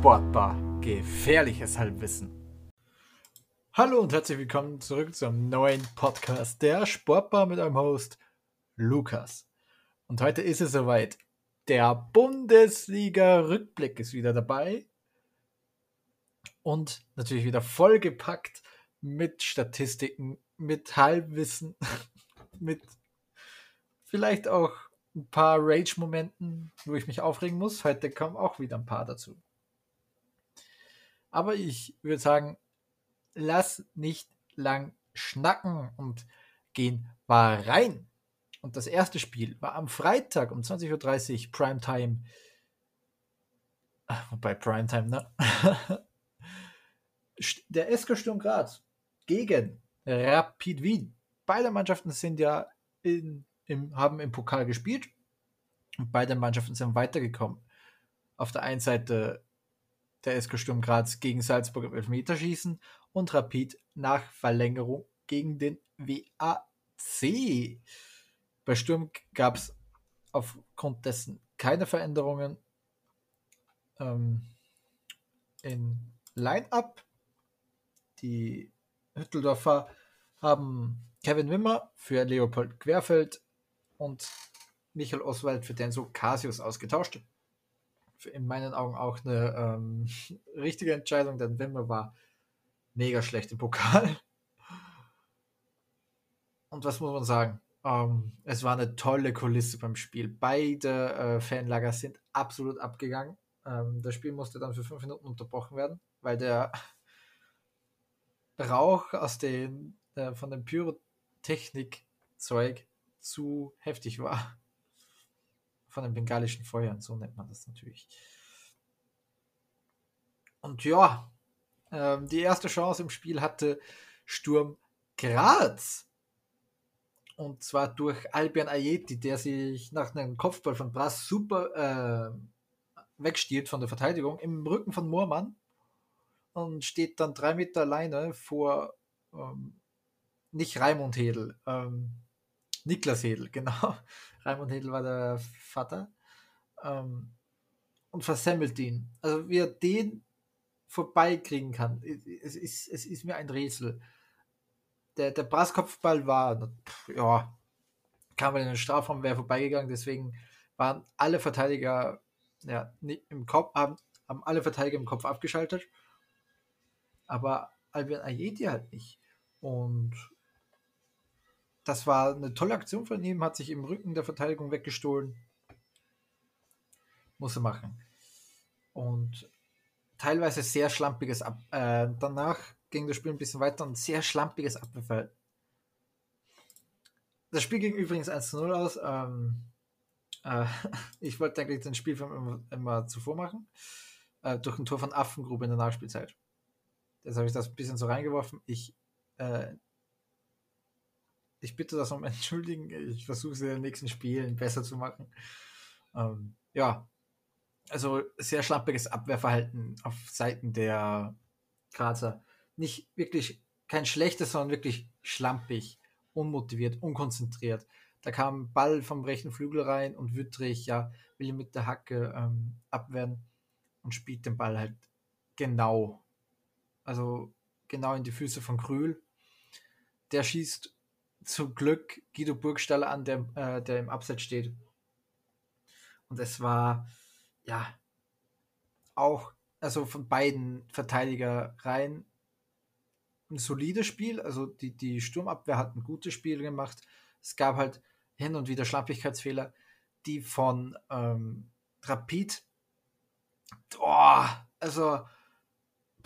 Sportbar. Gefährliches Halbwissen. Hallo und herzlich willkommen zurück zum neuen Podcast der Sportbar mit eurem Host Lukas. Und heute ist es soweit. Der Bundesliga-Rückblick ist wieder dabei. Und natürlich wieder vollgepackt mit Statistiken, mit Halbwissen, mit vielleicht auch ein paar Rage-Momenten, wo ich mich aufregen muss. Heute kommen auch wieder ein paar dazu. Aber ich würde sagen, lass nicht lang schnacken und gehen mal rein. Und das erste Spiel war am Freitag um 20.30 Uhr Primetime. Wobei Primetime, ne? Der SK Sturm Graz gegen Rapid Wien. Beide Mannschaften sind ja in, im, haben im Pokal gespielt und beide Mannschaften sind weitergekommen. Auf der einen Seite der SK Sturm Graz gegen Salzburg im Elfmeterschießen und Rapid nach Verlängerung gegen den WAC. Bei Sturm gab es aufgrund dessen keine Veränderungen ähm, in Line-Up. Die Hütteldorfer haben Kevin Wimmer für Leopold Querfeld und Michael Oswald für Denso Casius ausgetauscht. In meinen Augen auch eine ähm, richtige Entscheidung, denn Wimmer war mega schlecht im Pokal. Und was muss man sagen? Ähm, es war eine tolle Kulisse beim Spiel. Beide äh, Fanlager sind absolut abgegangen. Ähm, das Spiel musste dann für fünf Minuten unterbrochen werden, weil der Rauch aus den, äh, von dem Pyrotechnikzeug zu heftig war. Von den bengalischen Feuern, so nennt man das natürlich. Und ja, ähm, die erste Chance im Spiel hatte Sturm Graz. Und zwar durch Albion Ayeti, der sich nach einem Kopfball von Brass super äh, wegstiehlt von der Verteidigung im Rücken von Moormann und steht dann drei Meter alleine vor ähm, nicht Raimund Hedel, ähm, Niklas Hedel, genau. Raimund Hedel war der Vater. Ähm, und versemmelt ihn. Also wie er den vorbeikriegen kann, es ist, es ist mir ein Rätsel. Der, der Brasskopfball war, ja, kam in den Strafraum, wäre vorbeigegangen, deswegen waren alle Verteidiger ja, im Kopf, haben, haben alle Verteidiger im Kopf abgeschaltet. Aber Albion Ayeti halt nicht. Und das war eine tolle Aktion von ihm, hat sich im Rücken der Verteidigung weggestohlen. Muss er machen. Und teilweise sehr schlampiges Ab. Äh, danach ging das Spiel ein bisschen weiter und sehr schlampiges Abwehrverhalten. Das Spiel ging übrigens 1 zu 0 aus. Ähm, äh, ich wollte eigentlich den Spielfilm immer, immer zuvor machen. Äh, durch ein Tor von Affengrube in der Nachspielzeit. Jetzt habe ich das ein bisschen so reingeworfen. Ich, äh, ich bitte das um Entschuldigen. Ich versuche es in den nächsten Spielen besser zu machen. Ähm, ja, also sehr schlampiges Abwehrverhalten auf Seiten der Grazer. Nicht wirklich kein schlechtes, sondern wirklich schlampig, unmotiviert, unkonzentriert. Da kam Ball vom rechten Flügel rein und Wüttrich, ja, will ihn mit der Hacke ähm, abwehren und spielt den Ball halt genau. Also genau in die Füße von Krühl. Der schießt zum Glück Guido Burgstaller an, der, äh, der im Abseits steht. Und es war ja, auch, also von beiden Verteidiger rein ein solides Spiel. Also die, die Sturmabwehr hat ein gutes Spiel gemacht. Es gab halt hin und wieder Schlampigkeitsfehler, die von ähm, Rapid, oh, also,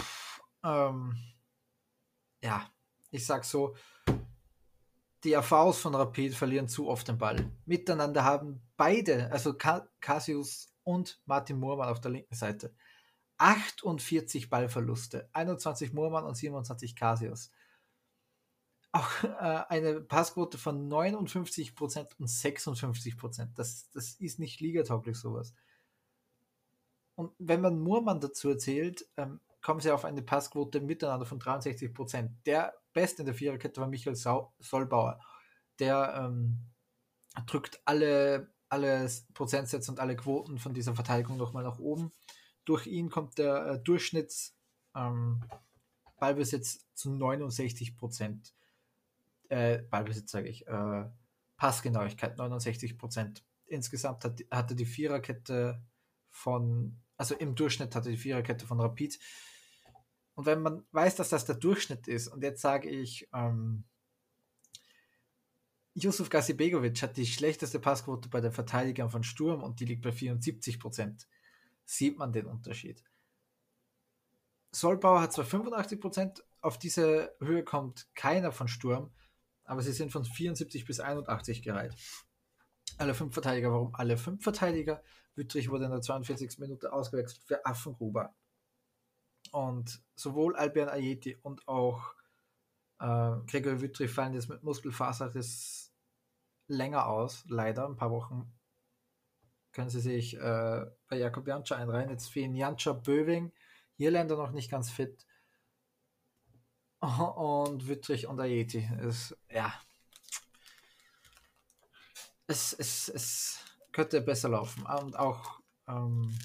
pff, ähm, ja, ich sag so, die AVs von Rapid verlieren zu oft den Ball. Miteinander haben beide, also Cassius und Martin Moormann auf der linken Seite. 48 Ballverluste, 21 Moormann und 27 Casius. Auch äh, eine Passquote von 59% und 56%. Das, das ist nicht ligatauglich sowas. Und wenn man Moormann dazu erzählt, ähm, kommen sie auf eine Passquote miteinander von 63%. Der Beste in der Viererkette war Michael Sau Solbauer. Der ähm, drückt alle alle Prozentsätze und alle Quoten von dieser Verteidigung nochmal nach oben. durch ihn kommt der äh, Durchschnitts ähm, Ballbesitz zu 69 Prozent. Äh, Ballbesitz sage ich. Äh, Passgenauigkeit 69 Prozent. Insgesamt hat, hatte die Viererkette von, also im Durchschnitt hatte die Viererkette von Rapid. Und wenn man weiß, dass das der Durchschnitt ist, und jetzt sage ich, ähm, Yusuf Gasibegovic hat die schlechteste Passquote bei den Verteidigern von Sturm und die liegt bei 74 Prozent. Sieht man den Unterschied. Solbauer hat zwar 85 Prozent, auf diese Höhe kommt keiner von Sturm, aber sie sind von 74 bis 81 gereiht. Alle fünf Verteidiger, warum alle fünf Verteidiger? Wittrich wurde in der 42. Minute ausgewechselt für Affengruber. Und sowohl Albion Ayeti und auch äh, Gregor Wittrich fallen jetzt mit Muskelfaserriss länger aus, leider. Ein paar Wochen können sie sich äh, bei Jakob Jantscha einreihen. Jetzt fehlen Jantscha Böwing, Irländer noch nicht ganz fit. Und Wittrich und Ayeti. Ist, ja. Es, es, es könnte besser laufen. Und auch, ähm.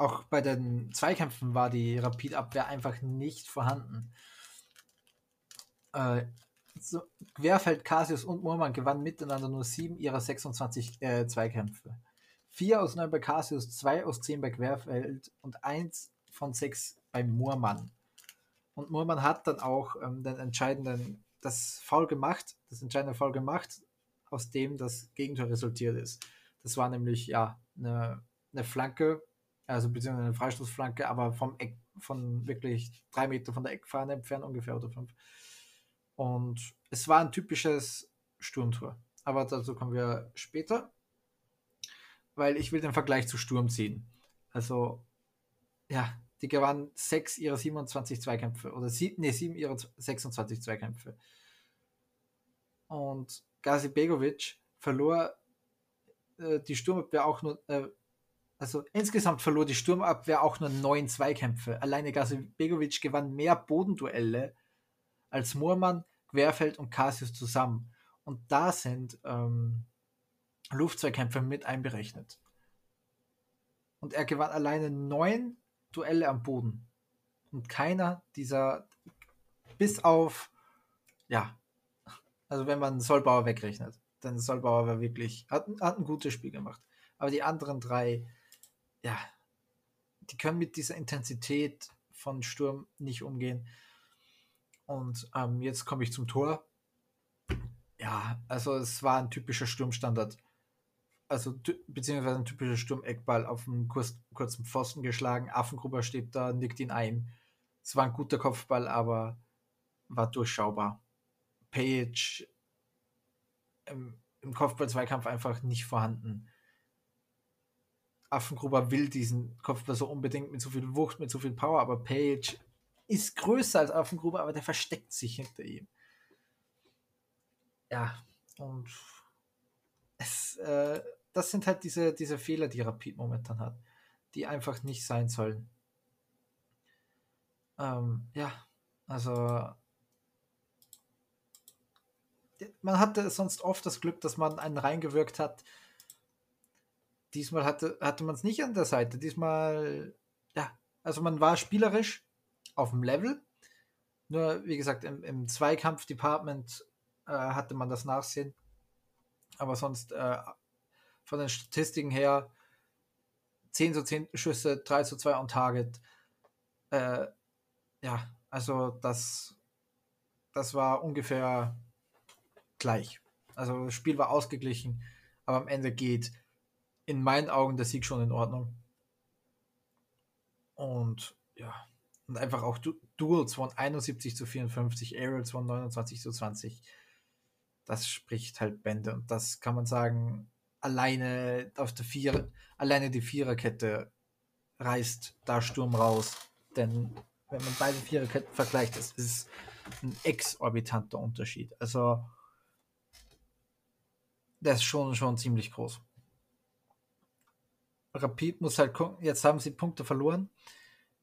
Auch bei den Zweikämpfen war die Rapidabwehr einfach nicht vorhanden. Äh, so, Querfeld, Casius und Murmann gewannen miteinander nur sieben ihrer 26 äh, Zweikämpfe. Vier aus neun bei Casius, zwei aus zehn bei Querfeld und eins von sechs bei Murmann. Und Murmann hat dann auch ähm, den entscheidenden, das Foul gemacht, das entscheidende Foul gemacht, aus dem das Gegentor resultiert ist. Das war nämlich ja eine, eine Flanke, also beziehungsweise eine Freistoßflanke, aber vom Eck, von wirklich drei Meter von der Eckfahne entfernt ungefähr oder fünf. Und es war ein typisches Sturmtor. Aber dazu kommen wir später, weil ich will den Vergleich zu Sturm ziehen. Also, ja, die gewannen sechs ihrer 27 Zweikämpfe oder sieben, nee, sieben ihrer 26 Zweikämpfe. Und Gazi Begovic verlor äh, die Sturmabwehr auch nur, äh, also insgesamt verlor die Sturmabwehr auch nur neun Zweikämpfe. Alleine Gazi Begovic gewann mehr Bodenduelle als Moormann, Querfeld und Cassius zusammen. Und da sind ähm, Luftzweikämpfe mit einberechnet. Und er gewann alleine neun Duelle am Boden. Und keiner dieser, bis auf, ja, also wenn man Solbauer wegrechnet, dann Solbauer war wirklich, hat, hat ein gutes Spiel gemacht. Aber die anderen drei, ja, die können mit dieser Intensität von Sturm nicht umgehen. Und ähm, jetzt komme ich zum Tor. Ja, also es war ein typischer Sturmstandard. Also beziehungsweise ein typischer Sturmeckball auf einen kurz, kurzen Pfosten geschlagen. Affengruber steht da, nickt ihn ein. Es war ein guter Kopfball, aber war durchschaubar. Page im, im Kopfball-Zweikampf einfach nicht vorhanden. Affengruber will diesen Kopfball so unbedingt mit so viel Wucht, mit so viel Power, aber Page ist größer als Affengruber, aber der versteckt sich hinter ihm. Ja, und es, äh, das sind halt diese, diese Fehler, die Rapid momentan hat, die einfach nicht sein sollen. Ähm, ja, also man hatte sonst oft das Glück, dass man einen reingewirkt hat. Diesmal hatte, hatte man es nicht an der Seite. Diesmal, ja, also man war spielerisch, auf dem Level. Nur, wie gesagt, im, im Zweikampf-Department äh, hatte man das Nachsehen. Aber sonst äh, von den Statistiken her 10 zu 10 Schüsse, 3 zu 2 on Target. Äh, ja, also das, das war ungefähr gleich. Also das Spiel war ausgeglichen, aber am Ende geht in meinen Augen der Sieg schon in Ordnung. Und ja, und einfach auch du Duels von 71 zu 54, Aerials von 29 zu 20. Das spricht halt Bände. Und das kann man sagen, alleine auf der Vier, alleine die Viererkette reißt da Sturm raus. Denn wenn man beide Viererketten vergleicht, ist es ein exorbitanter Unterschied. Also der ist schon, schon ziemlich groß. Rapid muss halt gucken, jetzt haben sie Punkte verloren.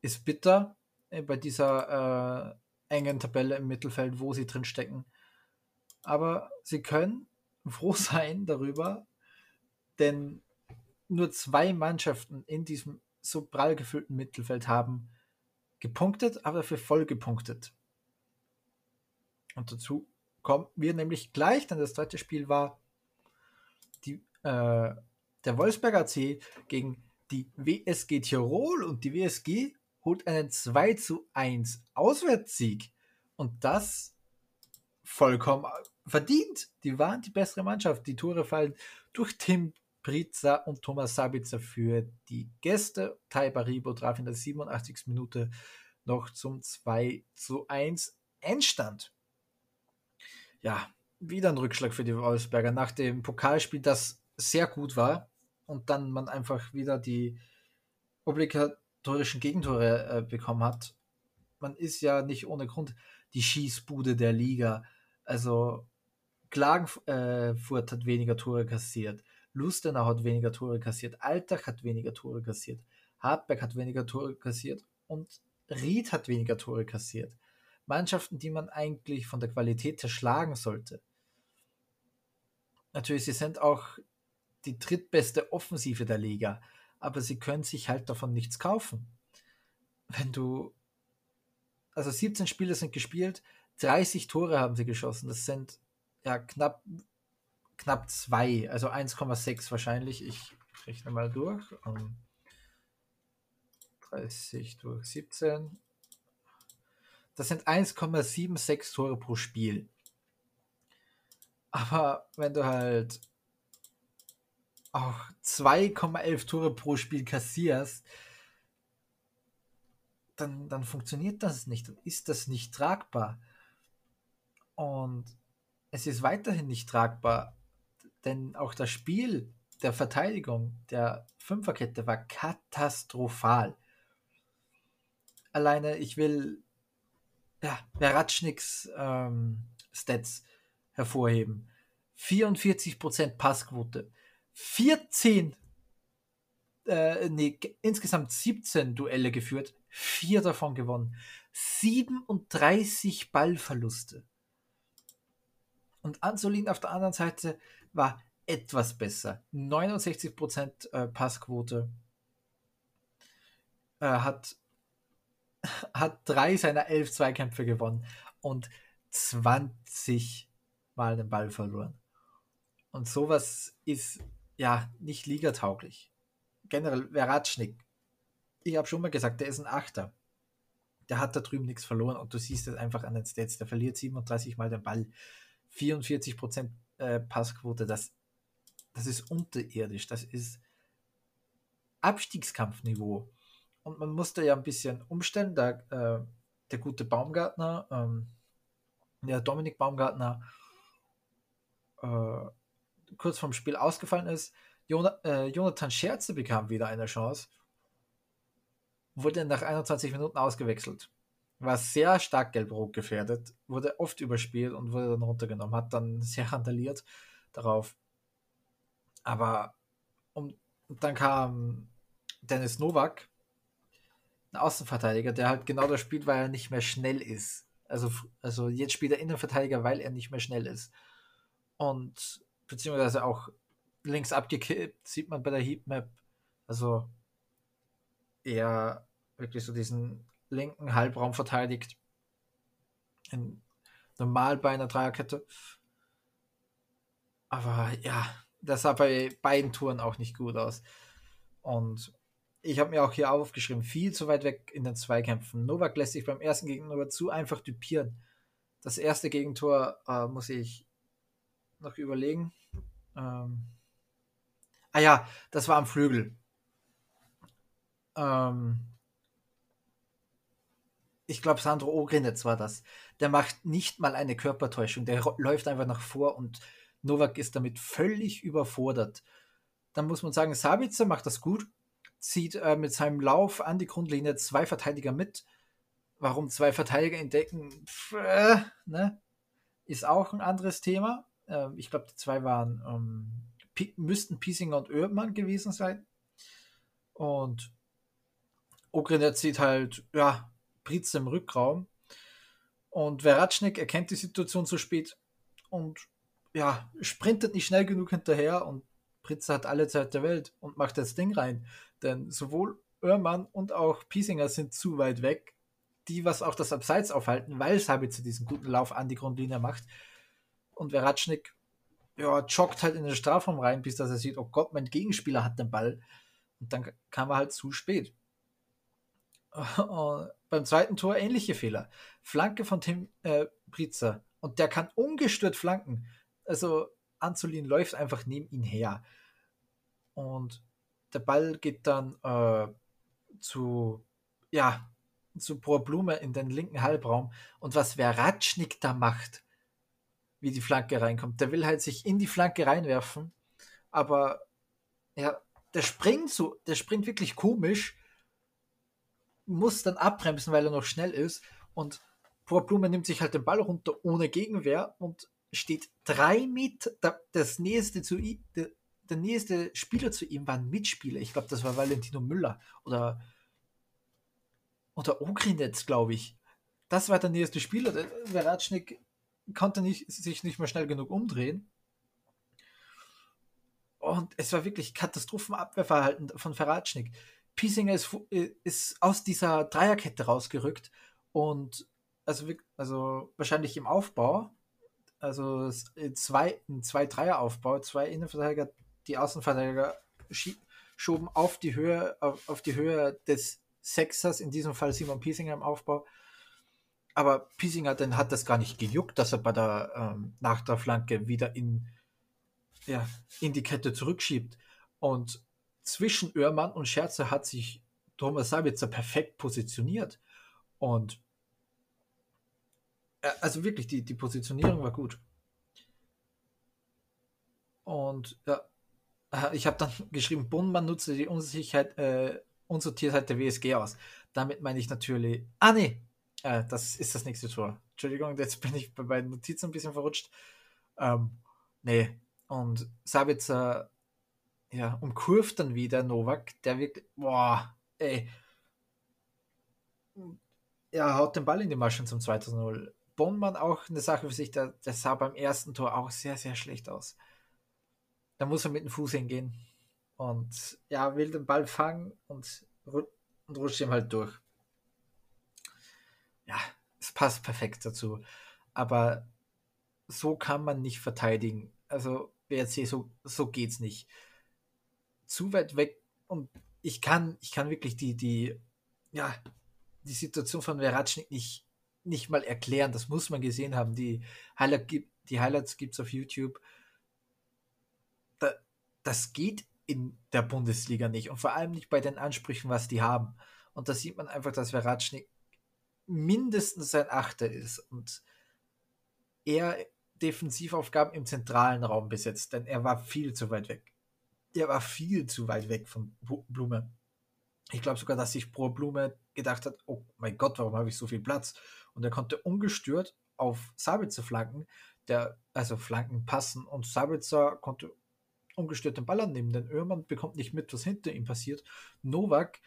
Ist bitter, äh, bei dieser äh, engen Tabelle im Mittelfeld, wo sie drin stecken. Aber sie können froh sein darüber, denn nur zwei Mannschaften in diesem so prall gefüllten Mittelfeld haben gepunktet, aber dafür voll gepunktet. Und dazu kommen wir nämlich gleich, denn das zweite Spiel war die, äh, der Wolfsberger AC gegen die WSG Tirol und die WSG holt einen 2 zu 1 Auswärtssieg. Und das vollkommen verdient. Die waren die bessere Mannschaft. Die Tore fallen durch Tim Pritza und Thomas Sabitzer für die Gäste. Tai Baribo traf in der 87. Minute noch zum 2 zu 1 Endstand. Ja, wieder ein Rückschlag für die Wolfsberger nach dem Pokalspiel, das sehr gut war und dann man einfach wieder die obligatorischen Gegentore äh, bekommen hat. Man ist ja nicht ohne Grund die Schießbude der Liga. Also Klagenfurt äh, hat weniger Tore kassiert. Lustenau hat weniger Tore kassiert. Altach hat weniger Tore kassiert. Hartberg hat weniger Tore kassiert. Und Ried hat weniger Tore kassiert. Mannschaften, die man eigentlich von der Qualität her schlagen sollte. Natürlich, sie sind auch die drittbeste Offensive der Liga, aber sie können sich halt davon nichts kaufen. Wenn du, also 17 Spiele sind gespielt, 30 Tore haben sie geschossen, das sind ja knapp, knapp zwei, also 1,6 wahrscheinlich. Ich rechne mal durch. Um, ähm, 30 durch 17. Das sind 1,76 Tore pro Spiel. Aber wenn du halt auch 2,11 Tore pro Spiel kassierst, dann, dann funktioniert das nicht. Dann ist das nicht tragbar. Und es ist weiterhin nicht tragbar, denn auch das Spiel der Verteidigung der Fünferkette war katastrophal. Alleine, ich will ja, Beratschniks ähm, Stats hervorheben. 44% Passquote. 14, äh, nee, insgesamt 17 Duelle geführt, vier davon gewonnen. 37 Ballverluste. Und Ansolin auf der anderen Seite war etwas besser. 69% äh, Passquote. Äh, hat, hat drei seiner elf Zweikämpfe gewonnen und 20 Mal den Ball verloren. Und sowas ist ja nicht ligatauglich. Generell Veratschnik. Ich habe schon mal gesagt, der ist ein Achter. Der hat da drüben nichts verloren und du siehst es einfach an den Stats. Der verliert 37 Mal den Ball. 44% äh, Passquote, das, das ist unterirdisch, das ist Abstiegskampfniveau. Und man musste ja ein bisschen umstellen, da äh, der gute Baumgartner, ähm, der Dominik Baumgartner, äh, kurz vorm Spiel ausgefallen ist. Äh, Jonathan Scherze bekam wieder eine Chance, wurde nach 21 Minuten ausgewechselt war sehr stark gelb-rot gefährdet, wurde oft überspielt und wurde dann runtergenommen, hat dann sehr randaliert darauf. Aber um, dann kam Dennis Novak, ein Außenverteidiger, der halt genau das spielt, weil er nicht mehr schnell ist. Also, also jetzt spielt er Innenverteidiger, weil er nicht mehr schnell ist. Und beziehungsweise auch links abgekippt, sieht man bei der Heatmap. Also eher wirklich so diesen linken Halbraum verteidigt. In, normal bei einer Dreierkette. Aber ja, das sah bei beiden Touren auch nicht gut aus. Und ich habe mir auch hier aufgeschrieben, viel zu weit weg in den Zweikämpfen. Novak lässt sich beim ersten Gegentor zu einfach typieren. Das erste Gegentor äh, muss ich noch überlegen. Ähm ah ja, das war am Flügel. Ähm ich glaube, Sandro Ogrinetz war das. Der macht nicht mal eine Körpertäuschung. Der läuft einfach nach vor und Novak ist damit völlig überfordert. Dann muss man sagen, Sabitzer macht das gut, zieht äh, mit seinem Lauf an die Grundlinie zwei Verteidiger mit. Warum zwei Verteidiger entdecken, Pff, äh, ne? ist auch ein anderes Thema. Äh, ich glaube, die zwei waren, ähm, müssten Piesinger und Oermann gewesen sein. Und Ogrinetz sieht halt, ja, Pritz im Rückraum. Und Veratschnik erkennt die Situation zu spät und ja, sprintet nicht schnell genug hinterher und Pritz hat alle Zeit der Welt und macht das Ding rein. Denn sowohl Oermann und auch Piesinger sind zu weit weg, die was auch das Abseits aufhalten, weil Sabitzer diesen guten Lauf an die Grundlinie macht. Und Veratschnik ja, joggt halt in den Strafraum rein, bis dass er sieht, oh Gott, mein Gegenspieler hat den Ball. Und dann kam er halt zu spät. Beim zweiten Tor ähnliche Fehler. Flanke von Tim äh, Britzer. Und der kann ungestört flanken. Also Anzulin läuft einfach neben ihn her. Und der Ball geht dann äh, zu, ja, zu Pro Blume in den linken Halbraum. Und was Veratschnik da macht, wie die Flanke reinkommt, der will halt sich in die Flanke reinwerfen. Aber ja, der springt so, der springt wirklich komisch muss dann abbremsen, weil er noch schnell ist. Und Pro Blume nimmt sich halt den Ball runter ohne Gegenwehr und steht drei Meter. Das nächste zu ihm, der, der nächste Spieler zu ihm war ein Mitspieler. Ich glaube, das war Valentino Müller oder, oder Ogrinetz, glaube ich. Das war der nächste Spieler. Der Veratschnik konnte nicht, sich nicht mehr schnell genug umdrehen. Und es war wirklich Katastrophenabwehrverhalten von Veratschnik. Piesinger ist, äh, ist aus dieser Dreierkette rausgerückt und also, also wahrscheinlich im Aufbau, also zwei, ein zwei Dreier Aufbau, zwei Innenverteidiger, die Außenverteidiger schoben auf die Höhe auf, auf die Höhe des Sechsers, in diesem Fall Simon Piesinger im Aufbau. Aber Piesinger dann hat das gar nicht gejuckt, dass er bei der ähm, nach der Flanke wieder in, ja, in die Kette zurückschiebt. Und zwischen Oermann und Scherzer hat sich Thomas Sabitzer perfekt positioniert. Und äh, also wirklich, die, die Positionierung war gut. Und ja, äh, ich habe dann geschrieben, Bundmann nutze die Unsicherheit, äh, Unsortiertheit der WSG aus. Damit meine ich natürlich. Ah, nee, äh, das ist das nächste Tor. Entschuldigung, jetzt bin ich bei meinen Notizen ein bisschen verrutscht. Ähm, nee, und Sabitzer ja, umkurvt dann wieder Novak, der wirklich, boah, ey. Er haut den Ball in die Maschen zum 2-0. Bonnmann auch eine Sache für sich, der, der sah beim ersten Tor auch sehr, sehr schlecht aus. Da muss er mit dem Fuß hingehen. Und ja, will den Ball fangen und, und rutscht ihm halt durch. Ja, es passt perfekt dazu. Aber so kann man nicht verteidigen. Also, WRC, so, so geht's nicht zu weit weg und ich kann, ich kann wirklich die, die, ja, die Situation von Veratschnik nicht, nicht mal erklären. Das muss man gesehen haben. Die, Highlight, die Highlights gibt es auf YouTube. Da, das geht in der Bundesliga nicht und vor allem nicht bei den Ansprüchen, was die haben. Und da sieht man einfach, dass Veratschnik mindestens ein Achter ist und er Defensivaufgaben im zentralen Raum besetzt, denn er war viel zu weit weg der war viel zu weit weg von Blume. Ich glaube sogar, dass sich Pro Blume gedacht hat, oh mein Gott, warum habe ich so viel Platz? Und er konnte ungestört auf Sabitzer flanken, der, also Flanken passen und Sabitzer konnte ungestört den Ball annehmen, denn Oermann bekommt nicht mit, was hinter ihm passiert. Novak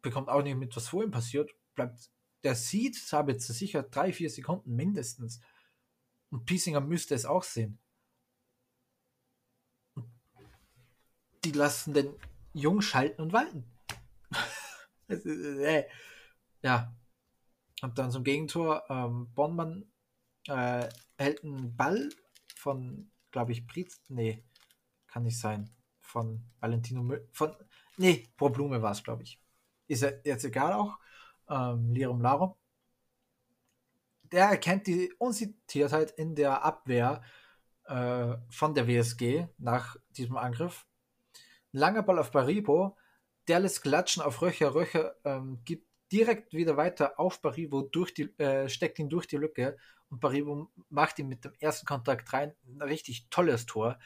bekommt auch nicht mit, was vor ihm passiert. Bleibt, der sieht Sabitzer sicher drei, vier Sekunden mindestens. Und Piesinger müsste es auch sehen. die lassen den Jungen schalten und walten. Äh, ja. Und dann zum Gegentor, ähm, Bonmann äh, hält einen Ball von, glaube ich, Britz, nee, kann nicht sein, von Valentino Mö von, nee, Pro Blume war es, glaube ich. Ist ja jetzt egal auch, ähm, Lirum Larum. Der erkennt die Unsittiertheit in der Abwehr äh, von der WSG nach diesem Angriff Langer Ball auf Baribo. Der lässt klatschen auf Röcher. Röcher ähm, gibt direkt wieder weiter auf Baribo, durch die, äh, steckt ihn durch die Lücke und Baribo macht ihn mit dem ersten Kontakt rein. Ein richtig tolles Tor.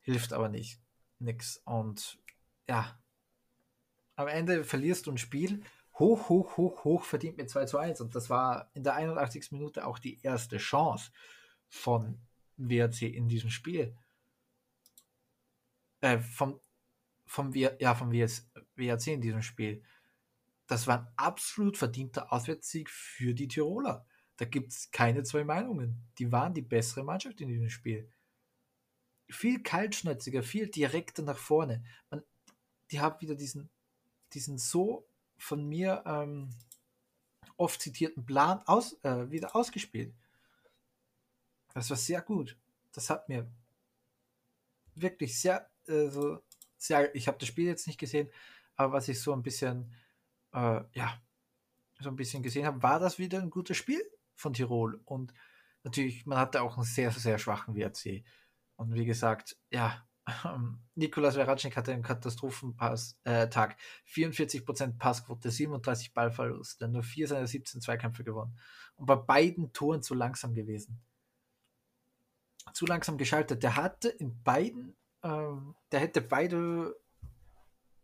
Hilft aber nicht. Nix. Und ja, am Ende verlierst du ein Spiel hoch, hoch, hoch, hoch verdient mit 2 zu 1. Und das war in der 81. Minute auch die erste Chance von WRC in diesem Spiel äh, vom, vom, ja, vom WRC in diesem Spiel. Das war ein absolut verdienter Auswärtssieg für die Tiroler. Da gibt es keine zwei Meinungen. Die waren die bessere Mannschaft in diesem Spiel. Viel kaltschnäuziger, viel direkter nach vorne. Man, die haben wieder diesen, diesen so von mir ähm, oft zitierten Plan aus, äh, wieder ausgespielt. Das war sehr gut. Das hat mir wirklich sehr, äh, sehr, ich habe das Spiel jetzt nicht gesehen, aber was ich so ein bisschen, äh, ja, so ein bisschen gesehen habe, war das wieder ein gutes Spiel von Tirol. Und natürlich, man hatte auch einen sehr, sehr schwachen WRC. Und wie gesagt, ja, ähm, Nikolas Veracnik hatte einen Katastrophentag. Äh, 44% Passquote, 37 Ballverluste, nur 4 seiner 17 Zweikämpfe gewonnen. Und bei beiden Toren zu langsam gewesen. Zu langsam geschaltet. Der hatte in beiden, ähm, der hätte beide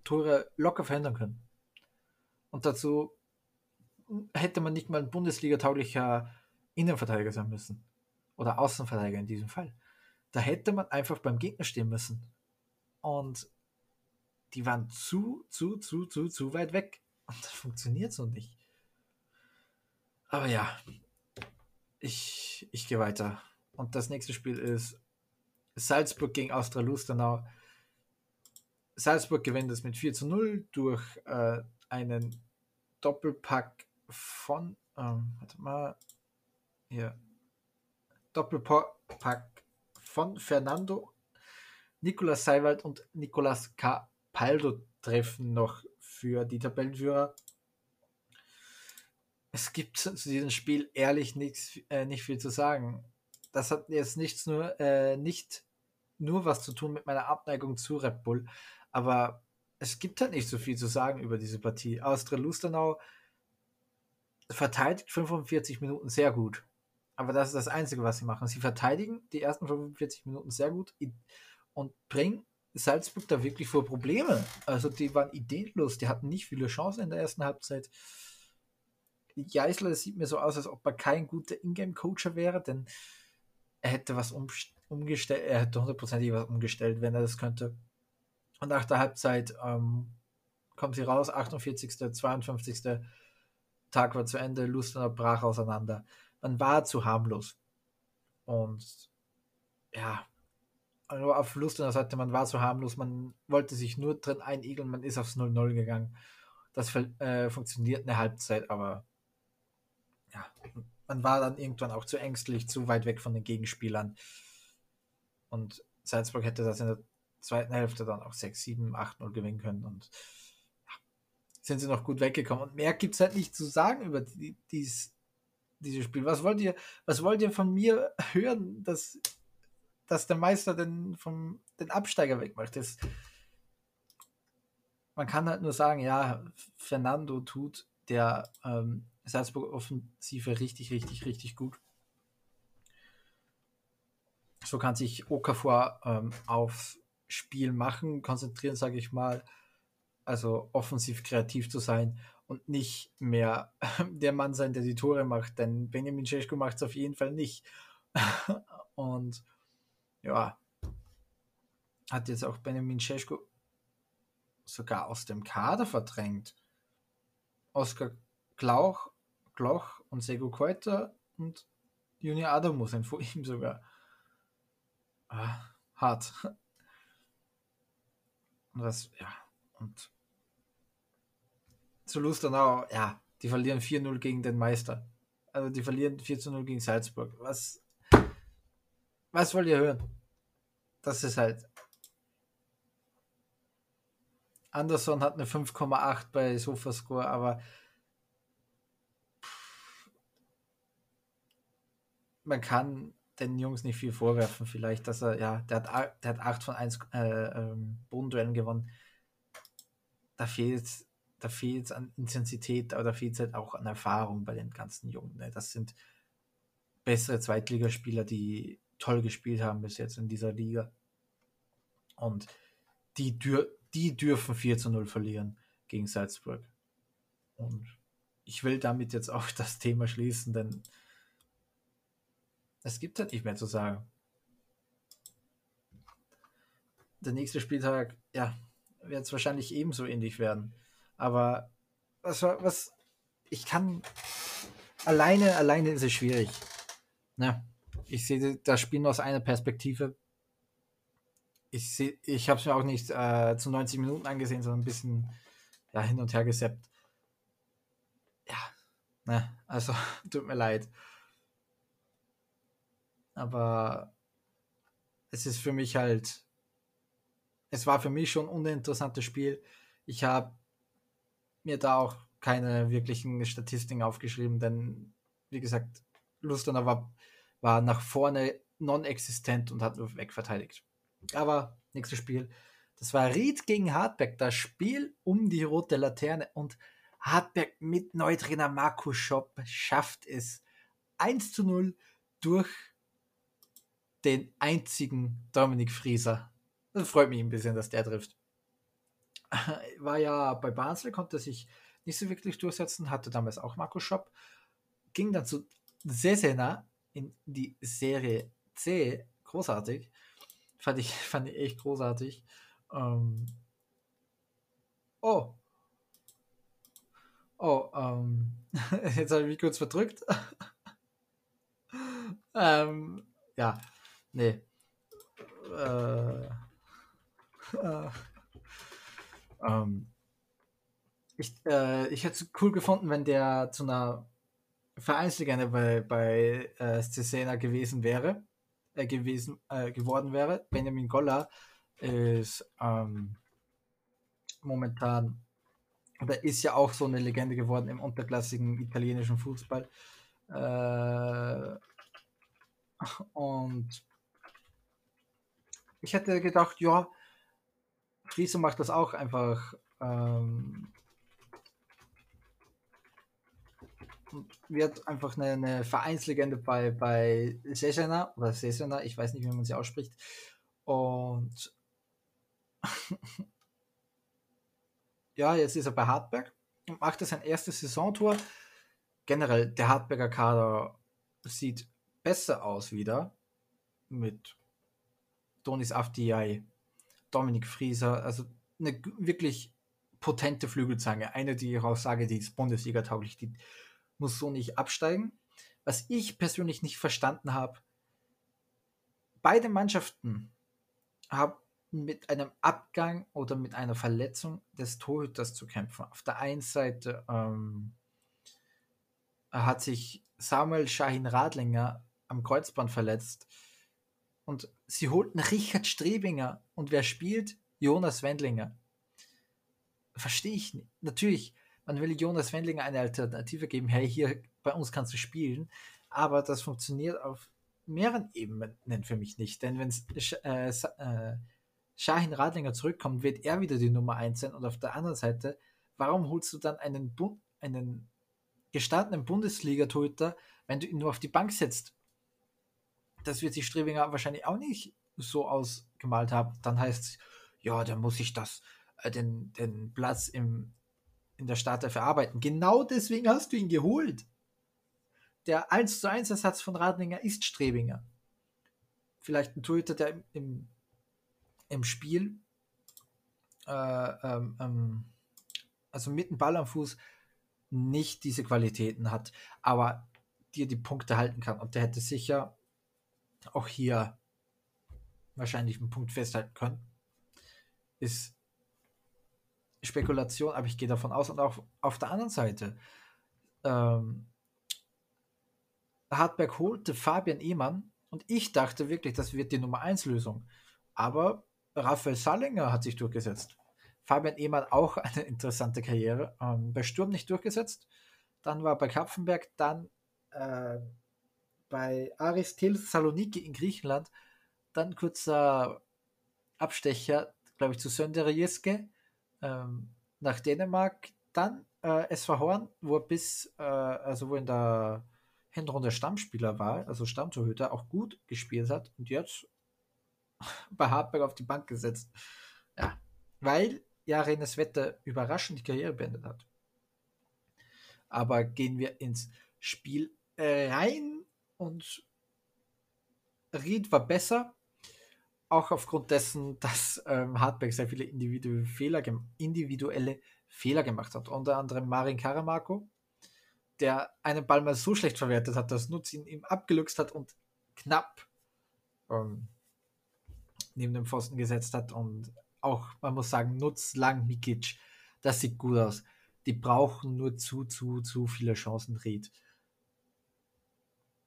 Tore locker verhindern können. Und dazu hätte man nicht mal ein Bundesliga-tauglicher Innenverteidiger sein müssen. Oder Außenverteidiger in diesem Fall. Da hätte man einfach beim Gegner stehen müssen. Und die waren zu, zu, zu, zu, zu weit weg. Und das funktioniert so nicht. Aber ja, ich, ich gehe weiter. Und das nächste Spiel ist Salzburg gegen Austria Lustenau. Salzburg gewinnt es mit 4 zu 0 durch äh, einen Doppelpack von, ähm, warte mal, hier, Doppelpack von Fernando, Nicolas Seiwald und Nicolas Capaldo treffen noch für die Tabellenführer. Es gibt zu diesem Spiel ehrlich nichts, äh, nicht viel zu sagen. Das hat jetzt nichts nur, äh, nicht nur was zu tun mit meiner Abneigung zu Red Bull, aber es gibt halt nicht so viel zu sagen über diese Partie. Austria Lustenau verteidigt 45 Minuten sehr gut. Aber das ist das Einzige, was sie machen. Sie verteidigen die ersten 45 Minuten sehr gut und bringen Salzburg da wirklich vor Probleme. Also die waren ideenlos, die hatten nicht viele Chancen in der ersten Halbzeit. Geisler sieht mir so aus, als ob er kein guter Ingame-Coacher wäre, denn er hätte was umgestellt, er hätte hundertprozentig was umgestellt, wenn er das könnte. Und nach der Halbzeit ähm, kommen sie raus, 48., 52. Tag war zu Ende, Lustenau brach auseinander. Man war zu harmlos. Und ja, also auf Lustener Seite, man war zu harmlos, man wollte sich nur drin einigeln, man ist aufs 0-0 gegangen. Das äh, funktioniert eine Halbzeit, aber ja, man war dann irgendwann auch zu ängstlich, zu weit weg von den Gegenspielern. Und Salzburg hätte das in der zweiten Hälfte dann auch 6, 7, 8, 0 gewinnen können. Und ja, sind sie noch gut weggekommen. Und mehr gibt es halt nicht zu sagen über die, dies, dieses Spiel. Was wollt ihr, was wollt ihr von mir hören, dass, dass der Meister den, vom, den Absteiger wegmacht? Das, man kann halt nur sagen, ja, Fernando tut der ähm, Salzburg-Offensive richtig, richtig, richtig gut. So kann sich Okafor ähm, aufs Spiel machen, konzentrieren, sage ich mal, also offensiv kreativ zu sein und nicht mehr der Mann sein, der die Tore macht, denn Benjamin Cesko macht es auf jeden Fall nicht. und ja, hat jetzt auch Benjamin Cesko sogar aus dem Kader verdrängt. Oskar Glauch, Glauch und Sego Keuter und Junior Adamo sind vor ihm sogar. Ah, hart. Und was, ja, und zu Lustenau, ja, die verlieren 4-0 gegen den Meister. Also die verlieren 4-0 gegen Salzburg. Was, was wollt ihr hören? Das ist halt. Anderson hat eine 5,8 bei Sofascore, aber man kann den Jungs nicht viel vorwerfen, vielleicht, dass er, ja, der hat, der hat 8 von 1 äh, ähm, gewonnen. Da fehlt da fehlt es an Intensität, aber da fehlt es halt auch an Erfahrung bei den ganzen Jungen. Ne? Das sind bessere Zweitligaspieler, die toll gespielt haben bis jetzt in dieser Liga. Und die, dür die dürfen 4 zu 0 verlieren gegen Salzburg. Und ich will damit jetzt auch das Thema schließen, denn es gibt halt nicht mehr zu sagen. Der nächste Spieltag, ja, wird es wahrscheinlich ebenso ähnlich werden. Aber was, was, ich kann, alleine, alleine ist es schwierig.. Ne? Ich sehe das Spiel nur aus einer Perspektive. ich, ich habe es mir auch nicht äh, zu 90 Minuten angesehen, sondern ein bisschen ja, hin und her geseppt. Ja, ne, also tut mir leid. Aber es ist für mich halt, es war für mich schon ein uninteressantes Spiel. Ich habe mir da auch keine wirklichen Statistiken aufgeschrieben, denn wie gesagt, Lustenau war, war nach vorne non-existent und hat nur wegverteidigt. Aber nächstes Spiel, das war Ried gegen Hartberg, das Spiel um die rote Laterne und Hartberg mit Neutrainer Markus Schopp schafft es 1 zu 0 durch den einzigen Dominik Frieser. Das freut mich ein bisschen, dass der trifft. War ja bei Basel, konnte sich nicht so wirklich durchsetzen, hatte damals auch Markus Schopp, ging dann zu Sesena in die Serie C, großartig, fand ich, fand ich echt großartig. Ähm, oh, oh, ähm, jetzt habe ich mich kurz verdrückt. ähm, ja, nee. Äh, äh, ähm, ich, äh, ich hätte es cool gefunden, wenn der zu einer Vereinslegende bei, bei äh, Cesena gewesen wäre, äh, gewesen, äh, geworden wäre. Benjamin Goller ist ähm, momentan oder ist ja auch so eine Legende geworden im unterklassigen italienischen Fußball. Äh, und ich hätte gedacht, ja, Friese macht das auch einfach ähm, wird einfach eine, eine Vereinslegende bei, bei Sesena oder Sesena, ich weiß nicht, wie man sie ausspricht. Und ja, jetzt ist er bei Hartberg und macht sein erstes Saisontor. Generell, der Hartberger Kader sieht besser aus wieder mit Donis Afdiay, Dominik Frieser, also eine wirklich potente Flügelzange. Eine, die ich auch sage, die ist Bundesliga tauglich, die muss so nicht absteigen. Was ich persönlich nicht verstanden habe, beide Mannschaften haben mit einem Abgang oder mit einer Verletzung des Torhüters zu kämpfen. Auf der einen Seite ähm, hat sich Samuel Shahin Radlinger am Kreuzband verletzt und sie holten Richard Strebinger und wer spielt? Jonas Wendlinger. Verstehe ich nicht. Natürlich, man will Jonas Wendlinger eine Alternative geben, hey, hier bei uns kannst du spielen, aber das funktioniert auf mehreren Ebenen für mich nicht, denn wenn äh, äh, Shahin Radlinger zurückkommt, wird er wieder die Nummer 1 sein und auf der anderen Seite, warum holst du dann einen, Bu einen gestandenen Bundesliga-Torhüter, wenn du ihn nur auf die Bank setzt? Das wird sich Strebinger wahrscheinlich auch nicht so ausgemalt haben. Dann heißt es, ja, dann muss ich das, äh, den, den Platz im in der Startelf verarbeiten. Genau deswegen hast du ihn geholt. Der 1 zu 1 Ersatz von Radlinger ist Strebinger. Vielleicht ein Torhüter, der im, im, im Spiel, äh, ähm, ähm, also mit dem Ball am Fuß, nicht diese Qualitäten hat, aber dir die Punkte halten kann. Und der hätte sicher auch hier wahrscheinlich einen Punkt festhalten können. Ist Spekulation, aber ich gehe davon aus. Und auch auf der anderen Seite, ähm, Hartberg holte Fabian Ehmann und ich dachte wirklich, das wird die Nummer 1 Lösung. Aber Raphael Sallinger hat sich durchgesetzt. Fabian Ehmann auch eine interessante Karriere. Ähm, bei Sturm nicht durchgesetzt. Dann war bei Kapfenberg, dann äh, bei Aristil Saloniki in Griechenland. Dann kurzer Abstecher, glaube ich, zu Sönder Jeske ähm, nach Dänemark. Dann äh, SV Horn, wo er bis, äh, also wo in der Hinrunde Stammspieler war, also Stammtorhüter, auch gut gespielt hat und jetzt bei Hartberg auf die Bank gesetzt. Ja, weil ja Renes Wetter überraschend die Karriere beendet hat. Aber gehen wir ins Spiel rein und Ried war besser, auch aufgrund dessen, dass ähm, Hartberg sehr viele individuelle Fehler, individuelle Fehler gemacht hat. Unter anderem Marin Karamarko, der einen Ball mal so schlecht verwertet hat, dass Nutz ihn ihm abgeluchst hat und knapp ähm, neben dem Pfosten gesetzt hat. Und auch, man muss sagen, Nutz, Lang, Mikic, das sieht gut aus. Die brauchen nur zu, zu, zu viele Chancen, Ried.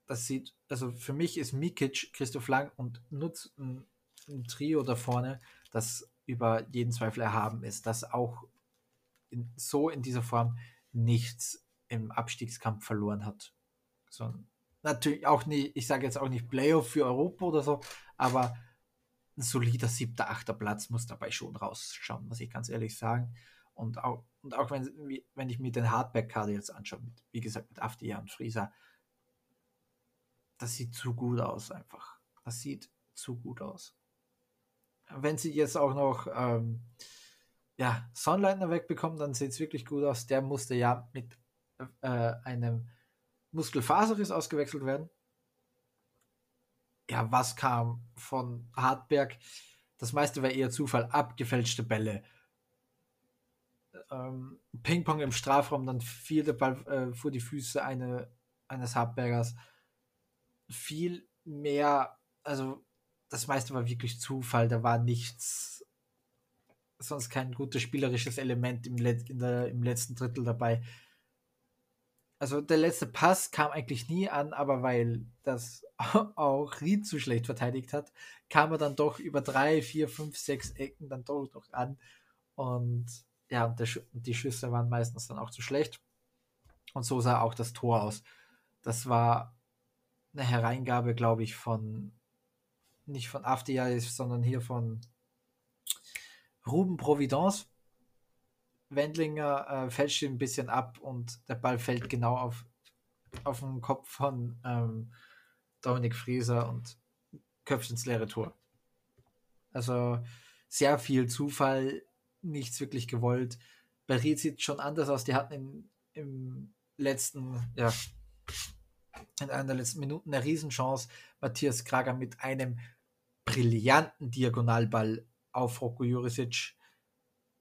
Das sieht, also für mich ist Mikic, Christoph Lang und Nutz ein, ein Trio da vorne, das über jeden Zweifel erhaben ist, das auch in, so in dieser Form nichts im Abstiegskampf verloren hat. So, natürlich auch nicht, ich sage jetzt auch nicht Playoff für Europa oder so, aber ein solider siebter, achter Platz muss dabei schon rausschauen, muss ich ganz ehrlich sagen. Und auch, und auch wenn, wenn ich mir den Hardback-Kader jetzt anschaue, mit, wie gesagt, mit Afdia und Frieser, das sieht zu gut aus einfach. Das sieht zu gut aus. Wenn sie jetzt auch noch ähm, ja, Sonnleitner wegbekommen, dann sieht es wirklich gut aus. Der musste ja mit äh, einem Muskelfaserriss ausgewechselt werden. Ja, was kam von Hartberg? Das meiste war eher Zufall, abgefälschte Bälle. Ähm, Ping-Pong im Strafraum, dann fiel der Ball äh, vor die Füße eine, eines Hartbergers. Viel mehr, also das meiste war wirklich Zufall, da war nichts, sonst kein gutes spielerisches Element im, Let der, im letzten Drittel dabei also der letzte Pass kam eigentlich nie an, aber weil das auch Ried zu schlecht verteidigt hat, kam er dann doch über drei, vier, fünf, sechs Ecken dann doch noch an. Und ja, und, der, die Schüsse waren meistens dann auch zu schlecht. Und so sah auch das Tor aus. Das war eine Hereingabe, glaube ich, von nicht von Afdia, sondern hier von Ruben Providence. Wendlinger äh, fälscht ihn ein bisschen ab und der Ball fällt genau auf, auf den Kopf von ähm, Dominik Frieser und köpft ins leere Tor. Also sehr viel Zufall, nichts wirklich gewollt. Ried sieht schon anders aus. Die hatten in, im letzten, ja, in einer der letzten Minuten eine Riesenchance. Matthias Krager mit einem brillanten Diagonalball auf Roko Jurisic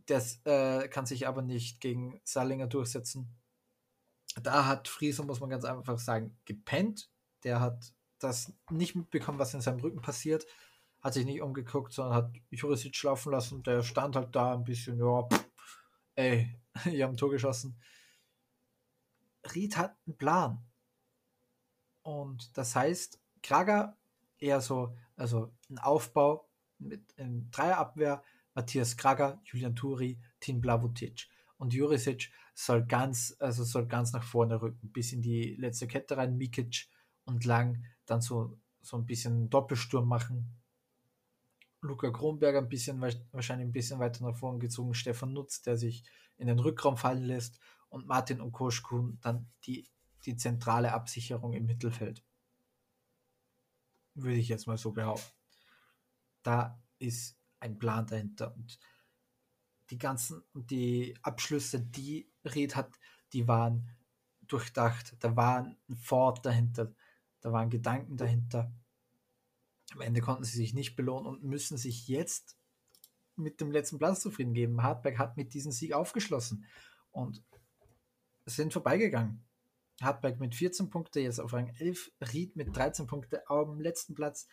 das äh, kann sich aber nicht gegen Salinger durchsetzen. Da hat Frieser, muss man ganz einfach sagen, gepennt. Der hat das nicht mitbekommen, was in seinem Rücken passiert. Hat sich nicht umgeguckt, sondern hat Jurisic schlafen lassen. Der stand halt da ein bisschen, ja, pff, ey, ihr haben ein Tor geschossen. Ried hat einen Plan. Und das heißt, Krager eher so, also ein Aufbau mit in Dreierabwehr, Matthias Krager, Julian Turi, Tim Blavutic. Und Jurisic soll ganz, also soll ganz nach vorne rücken, bis in die letzte Kette rein, Mikic und Lang dann so, so ein bisschen Doppelsturm machen. Luca Kronberger ein bisschen, wahrscheinlich ein bisschen weiter nach vorne gezogen, Stefan Nutz, der sich in den Rückraum fallen lässt und Martin und Koschkun dann die, die zentrale Absicherung im Mittelfeld. Würde ich jetzt mal so behaupten. Da ist ein Plan dahinter. Und die ganzen, die Abschlüsse, die Red hat, die waren durchdacht. Da war ein Fort dahinter, da waren Gedanken dahinter. Am Ende konnten sie sich nicht belohnen und müssen sich jetzt mit dem letzten Platz zufrieden geben. Hartberg hat mit diesem Sieg aufgeschlossen und sind vorbeigegangen. Hartberg mit 14 Punkten, jetzt auf Rang 11, Ried mit 13 Punkten am letzten Platz.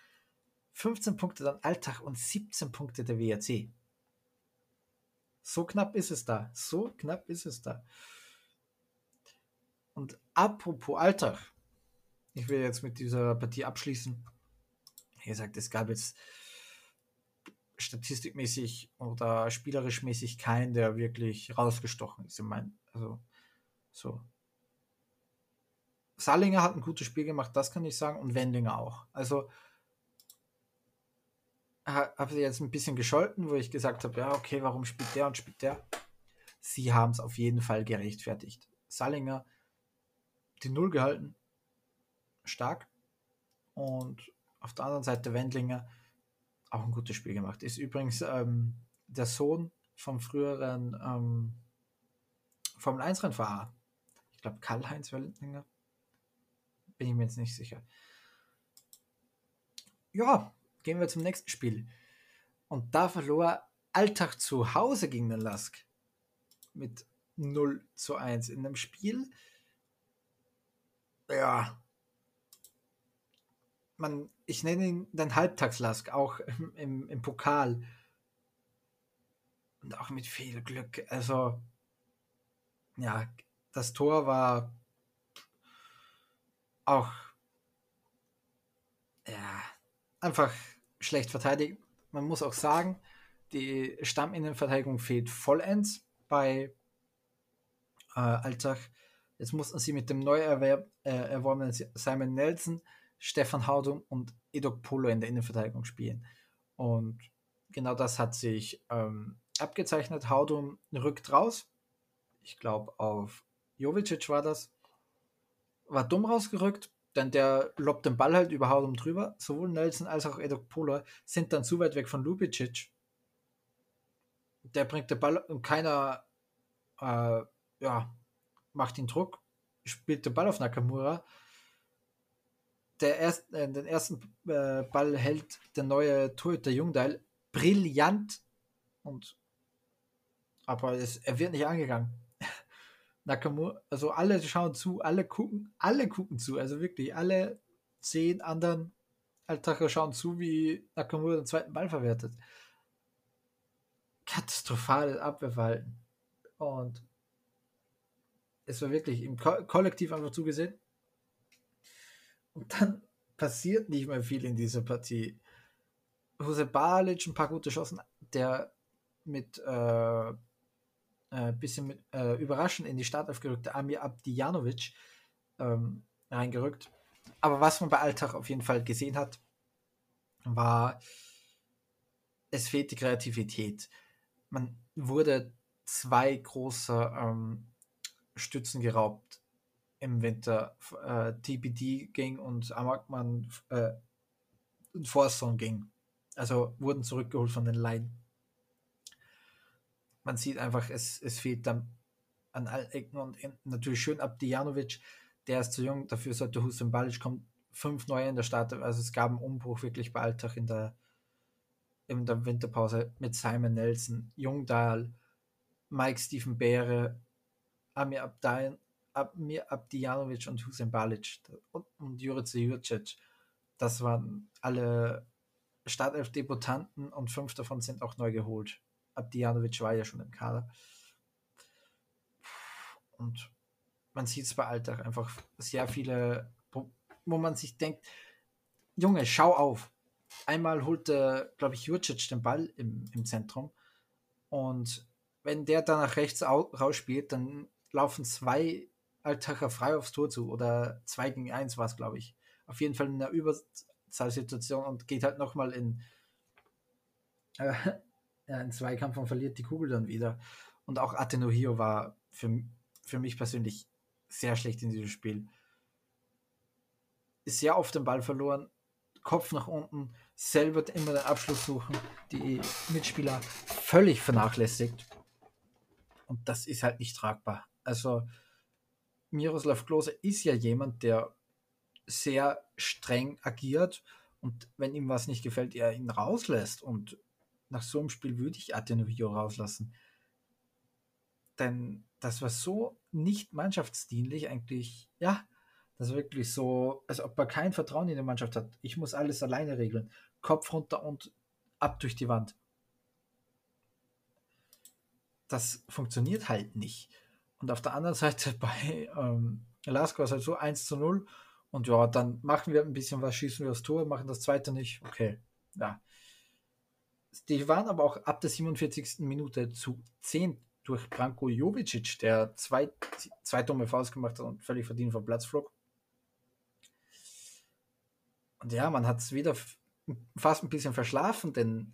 15 Punkte dann Alltag und 17 Punkte der WRC. So knapp ist es da. So knapp ist es da. Und apropos Alltag. Ich will jetzt mit dieser Partie abschließen. Wie gesagt, es gab jetzt statistikmäßig oder spielerisch mäßig keinen, der wirklich rausgestochen ist. Ich meine, also so. Salinger hat ein gutes Spiel gemacht, das kann ich sagen, und Wendinger auch. Also habe sie jetzt ein bisschen gescholten, wo ich gesagt habe, ja, okay, warum spielt der und spielt der? Sie haben es auf jeden Fall gerechtfertigt. Salinger die Null gehalten, stark. Und auf der anderen Seite Wendlinger auch ein gutes Spiel gemacht. Ist übrigens ähm, der Sohn vom früheren ähm, Formel 1-Rennfahrer. Ich glaube Karl-Heinz Wendlinger. Bin ich mir jetzt nicht sicher. Ja, Gehen wir zum nächsten Spiel. Und da verlor Alltag zu Hause gegen den Lask mit 0 zu 1 in einem Spiel. Ja. man, ich nenne ihn den Halbtagslask, auch im, im Pokal. Und auch mit viel Glück. Also, ja, das Tor war auch ja, einfach schlecht verteidigt. Man muss auch sagen, die Stamminnenverteidigung fehlt vollends bei äh, Alltag. Jetzt mussten sie mit dem neu äh, erworbenen Simon Nelson, Stefan Haudum und Edok Polo in der Innenverteidigung spielen. Und genau das hat sich ähm, abgezeichnet. Haudum rückt raus. Ich glaube, auf Jovicic war das. War dumm rausgerückt, denn der lobt den Ball halt über Haudum drüber. Sowohl Nelson als auch Edok Polo sind dann zu weit weg von Lubicic. Der bringt den Ball und keiner äh, ja, macht ihn Druck, spielt den Ball auf Nakamura. Der erst, äh, den ersten äh, Ball hält der neue Torhüter Jungdeil brillant und aber es, er wird nicht angegangen. Nakamura, also alle schauen zu, alle gucken, alle gucken zu, also wirklich alle zehn anderen Altacher schauen zu, wie Nakamura den zweiten Ball verwertet. Katastrophales Abwehrverhalten. Und es war wirklich im Ko Kollektiv einfach zugesehen. Und dann passiert nicht mehr viel in dieser Partie. Jose Balic ein paar gute Chancen, der mit äh, äh, bisschen mit, äh, überraschend in die Startelf gerückte Amir Abdijanovic ähm, reingerückt. Aber was man bei Alltag auf jeden Fall gesehen hat, war, es fehlt die Kreativität. Man wurde zwei große ähm, Stützen geraubt im Winter. Äh, TBD ging und Amakman äh, und Forson ging. Also wurden zurückgeholt von den Laien. Man sieht einfach, es, es fehlt dann an allen Ecken und Enden. Natürlich schön ab Dijanovic, der ist zu jung, dafür sollte Hussein Balic kommen. Fünf neue in der Stadt, also es gab einen Umbruch wirklich bei Alltag in der, in der Winterpause mit Simon Nelson, Jungdahl, Mike Stephen Beere, Amir, Abdain, Amir Abdijanovic und Hussein Balic und, und Jurice Jurcic. Das waren alle Startelf-Debutanten und fünf davon sind auch neu geholt. Abdijanovic war ja schon im Kader. Und man sieht es bei Alltag einfach sehr viele, wo man sich denkt, Junge, schau auf. Einmal holte, glaube ich, Jurcic den Ball im, im Zentrum und wenn der dann nach rechts rausspielt, dann laufen zwei Altacher frei aufs Tor zu oder zwei gegen eins war es, glaube ich. Auf jeden Fall in einer Überzahlsituation und geht halt nochmal in, äh, in Zweikampf und verliert die Kugel dann wieder. Und auch Atenohio war für, für mich persönlich sehr schlecht in diesem Spiel. Ist sehr oft den Ball verloren, Kopf nach unten, selber immer den Abschluss suchen, die Mitspieler völlig vernachlässigt. Und das ist halt nicht tragbar. Also Miroslav Klose ist ja jemand, der sehr streng agiert und wenn ihm was nicht gefällt, er ihn rauslässt. Und nach so einem Spiel würde ich Atenovio rauslassen. Denn das war so nicht mannschaftsdienlich eigentlich. Ja, das ist wirklich so, als ob er kein Vertrauen in die Mannschaft hat. Ich muss alles alleine regeln. Kopf runter und ab durch die Wand. Das funktioniert halt nicht. Und auf der anderen Seite bei ähm, Lasko ist halt so 1 zu 0. Und ja, dann machen wir ein bisschen was, schießen wir das Tor, machen das zweite nicht. Okay, ja. Die waren aber auch ab der 47. Minute zu 10 durch Branko Jovicic, der zwei, zwei dumme Fouls gemacht hat und völlig verdient vom Platz flog. Und ja, man hat es wieder fast ein bisschen verschlafen, denn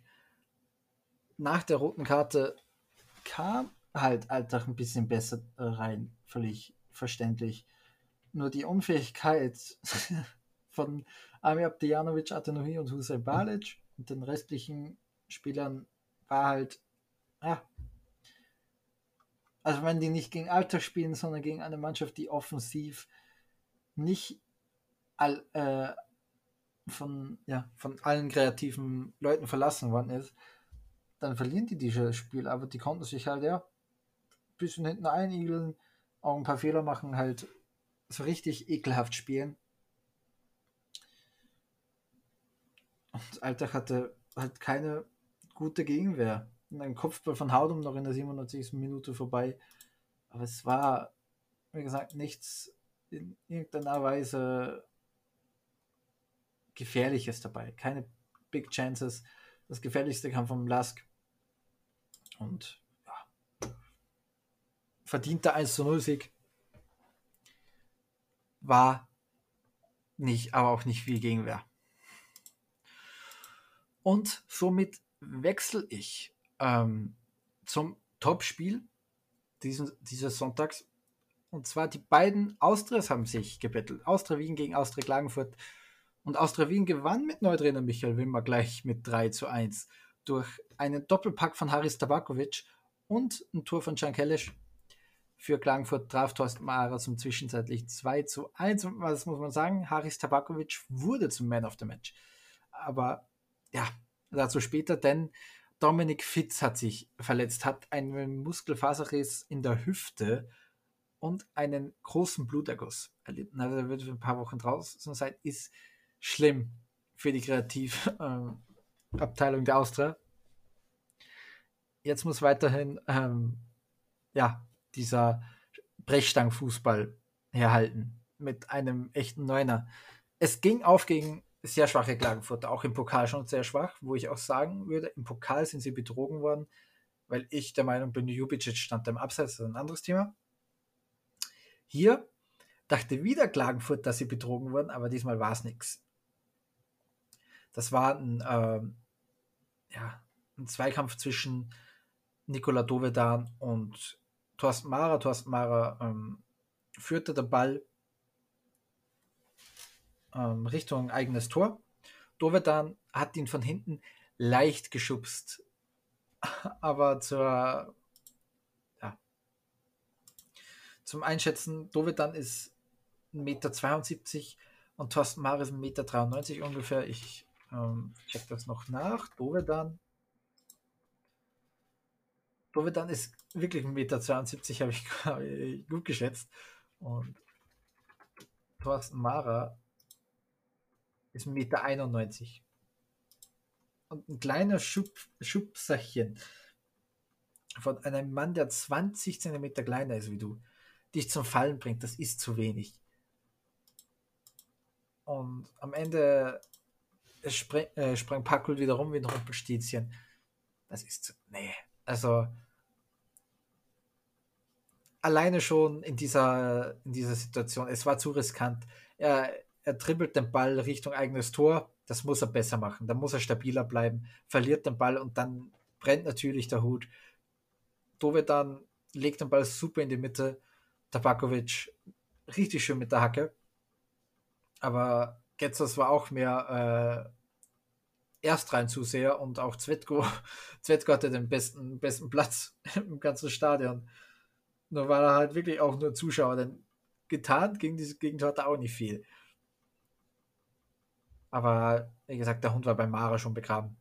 nach der roten Karte kam halt Alltag ein bisschen besser rein, völlig verständlich. Nur die Unfähigkeit von Amir Abdijanovic, Atanohi und Hussein Balic und den restlichen Spielern war halt, ja, also wenn die nicht gegen Alltag spielen, sondern gegen eine Mannschaft, die offensiv nicht all, äh, von, ja, von allen kreativen Leuten verlassen worden ist, dann verlieren die dieses Spiel. Aber die konnten sich halt, ja, ein bisschen hinten einigeln, auch ein paar Fehler machen, halt so richtig ekelhaft spielen. Und Alltag hatte halt keine gute Gegenwehr. Und ein Kopfball von Haudum noch in der 97. Minute vorbei. Aber es war, wie gesagt, nichts in irgendeiner Weise Gefährliches dabei. Keine Big Chances. Das Gefährlichste kam vom Lask. Und ja, verdienter 1 zu 0 Sieg war nicht, aber auch nicht viel Gegenwehr. Und somit wechsle ich ähm, zum Topspiel diesen, dieses Sonntags. Und zwar die beiden Austrias haben sich gebettelt. Austria Wien gegen Austria Klagenfurt. Und Austria Wien gewann mit Neutrainer Michael Wimmer gleich mit 3 zu 1 durch einen Doppelpack von Haris Tabakovic und ein Tor von Can Kellesch. Für Klagenfurt traf Thorsten Mara zum zwischenzeitlich 2 zu 1. Und was muss man sagen? Haris Tabakovic wurde zum Man of the Match. Aber ja, dazu später, denn Dominik Fitz hat sich verletzt, hat einen Muskelfaserriss in der Hüfte und einen großen Bluterguss erlitten. Also er wird für ein paar Wochen draußen sein, ist schlimm für die Kreativabteilung ähm, der Austria. Jetzt muss weiterhin ähm, ja, dieser Brechstangenfußball herhalten mit einem echten Neuner. Es ging auf gegen sehr schwache Klagenfurter, auch im Pokal schon sehr schwach, wo ich auch sagen würde, im Pokal sind sie betrogen worden, weil ich der Meinung bin, Jubicic stand im Abseits, das ist ein anderes Thema. Hier dachte wieder Klagenfurt, dass sie betrogen wurden, aber diesmal war es nichts. Das war ein, äh, ja, ein Zweikampf zwischen Nikola Dovedan und Thorsten Mara. Thorsten Mara ähm, führte den Ball ähm, Richtung eigenes Tor. Dovedan hat ihn von hinten leicht geschubst. Aber zur, ja, zum Einschätzen, Dovedan ist 1,72 Meter und Thorsten Mara ist 1,93 Meter ungefähr. Ich ähm, check das noch nach. Dovedan. Dovedan ist wirklich 1,72 Meter, habe ich, ich gut geschätzt. Und Thorsten Mara ist 1,91 Meter. Und ein kleiner Schub, Schubserchen von einem Mann, der 20 Zentimeter kleiner ist wie du, dich zum Fallen bringt, das ist zu wenig. Und am Ende sprang, äh, sprang Packel wieder rum wie ein Rumpelstilzchen. Das ist zu, nee, also alleine schon in dieser, in dieser Situation, es war zu riskant. Er, er dribbelt den Ball Richtung eigenes Tor, das muss er besser machen. Da muss er stabiler bleiben, verliert den Ball und dann brennt natürlich der Hut. Dove dann legt den Ball super in die Mitte. Tabakovic richtig schön mit der Hacke. Aber Getzers war auch mehr äh, erst rein Zuseher und auch Zvetko. Zvetko hatte den besten, besten Platz im ganzen Stadion. Nur war er halt wirklich auch nur Zuschauer, denn getan gegen dieses Gegentor hat er auch nicht viel. Aber wie gesagt, der Hund war bei Mara schon begraben.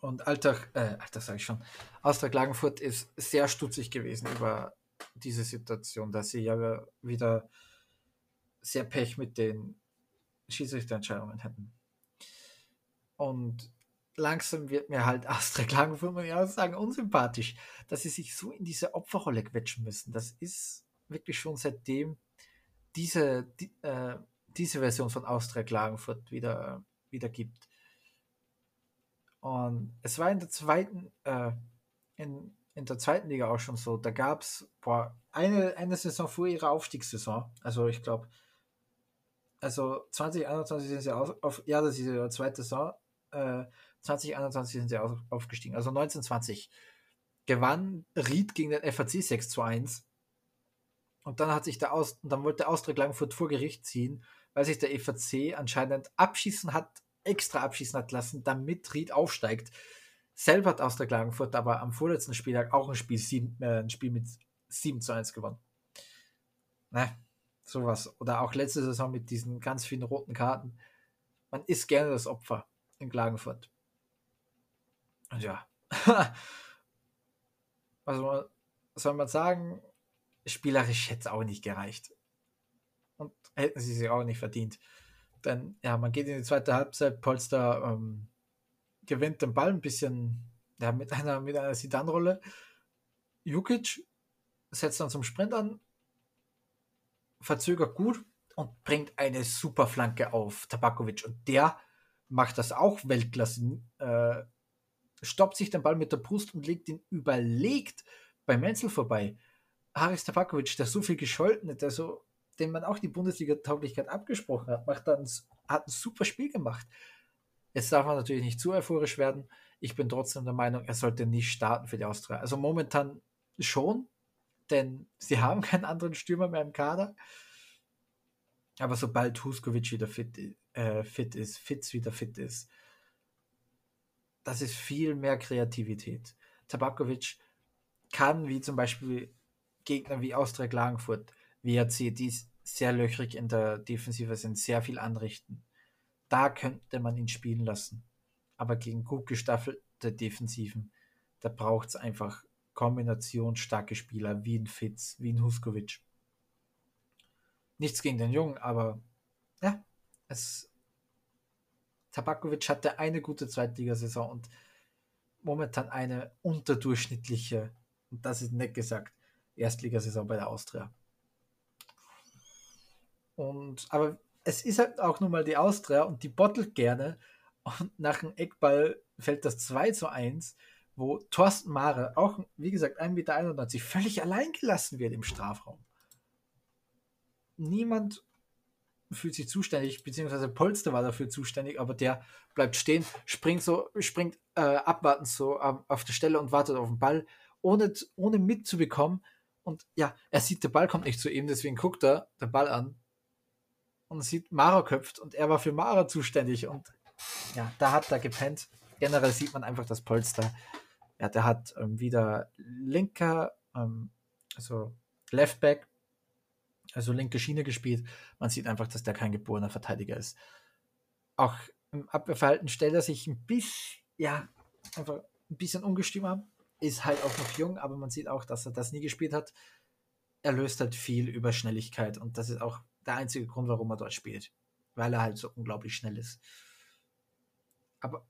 Und Alltag, äh, Alltag sage ich schon, Austria Klagenfurt ist sehr stutzig gewesen über diese Situation, dass sie ja wieder sehr Pech mit den Schiedsrichterentscheidungen hätten. Und langsam wird mir halt Austria Klagenfurt, muss ich auch sagen, unsympathisch, dass sie sich so in diese Opferrolle quetschen müssen. Das ist wirklich schon seitdem diese, die, äh, diese Version von Austria Klagenfurt wieder, wieder gibt. Und es war in der zweiten, äh, in, in der zweiten Liga auch schon so. Da gab es eine, eine Saison vor ihrer Aufstiegssaison. Also ich glaube, also 2021 sind sie auf, auf, ja, das ist ihre zweite Saison. Äh, 2021 sind sie auf, aufgestiegen. Also 1920 gewann Ried gegen den FAC 6 zu 1. Und dann hat sich der Aus, dann wollte Austria Klagenfurt vor Gericht ziehen weil sich der EVC anscheinend abschießen hat, extra abschießen hat lassen, damit Ried aufsteigt. Selber hat aus der Klagenfurt aber am vorletzten Spieltag auch ein Spiel, sieben, äh, ein Spiel mit 7 zu 1 gewonnen. Ne, sowas. Oder auch letzte Saison mit diesen ganz vielen roten Karten. Man ist gerne das Opfer in Klagenfurt. Und ja. also soll man sagen, spielerisch hätte es auch nicht gereicht. Hätten sie sich auch nicht verdient. Denn ja, man geht in die zweite Halbzeit, Polster ähm, gewinnt den Ball ein bisschen ja, mit einer, mit einer Sidan-Rolle. Jukic setzt dann zum Sprint an, verzögert gut und bringt eine super Flanke auf Tabakovic. Und der macht das auch Weltklasse. Äh, stoppt sich den Ball mit der Brust und legt ihn überlegt bei Menzel vorbei. Haris Tabakovic, der so viel gescholten hat, der so, dem man auch die Bundesliga-Tauglichkeit abgesprochen hat, macht dann, hat ein super Spiel gemacht. Jetzt darf man natürlich nicht zu euphorisch werden. Ich bin trotzdem der Meinung, er sollte nicht starten für die Austria. Also momentan schon, denn sie haben keinen anderen Stürmer mehr im Kader. Aber sobald Huskovic wieder fit, äh, fit ist, Fitz wieder fit ist, das ist viel mehr Kreativität. Tabakovic kann, wie zum Beispiel Gegner wie Austria Klagenfurt, WRC, die sehr löchrig in der Defensive sind, sehr viel anrichten. Da könnte man ihn spielen lassen. Aber gegen gut gestaffelte Defensiven, da braucht es einfach kombinationsstarke Spieler wie ein Fitz, wie ein Huskovic. Nichts gegen den Jungen, aber ja, es. Tabakovic hatte eine gute Zweitligasaison und momentan eine unterdurchschnittliche, und das ist nett gesagt, Erstligasaison bei der Austria. Und, aber es ist halt auch nun mal die Austria und die bottelt gerne. Und nach dem Eckball fällt das 2 zu 1, wo Thorsten Mare, auch wie gesagt 1,91 Meter, völlig allein gelassen wird im Strafraum. Niemand fühlt sich zuständig, beziehungsweise Polster war dafür zuständig, aber der bleibt stehen, springt so, springt äh, abwartend so ähm, auf der Stelle und wartet auf den Ball, ohne, ohne mitzubekommen. Und ja, er sieht, der Ball kommt nicht zu ihm, deswegen guckt er den Ball an und sieht, Mara köpft und er war für Mara zuständig und ja, da hat er gepennt. Generell sieht man einfach das Polster. Ja, der hat ähm, wieder linker, ähm, also Leftback, also linke Schiene gespielt. Man sieht einfach, dass der kein geborener Verteidiger ist. Auch im Abwehrverhalten stellt er sich ein bisschen, ja, einfach ein bisschen ungestüm an. Ist halt auch noch jung, aber man sieht auch, dass er das nie gespielt hat. Er löst halt viel über Schnelligkeit und das ist auch der einzige Grund, warum er dort spielt. Weil er halt so unglaublich schnell ist. Aber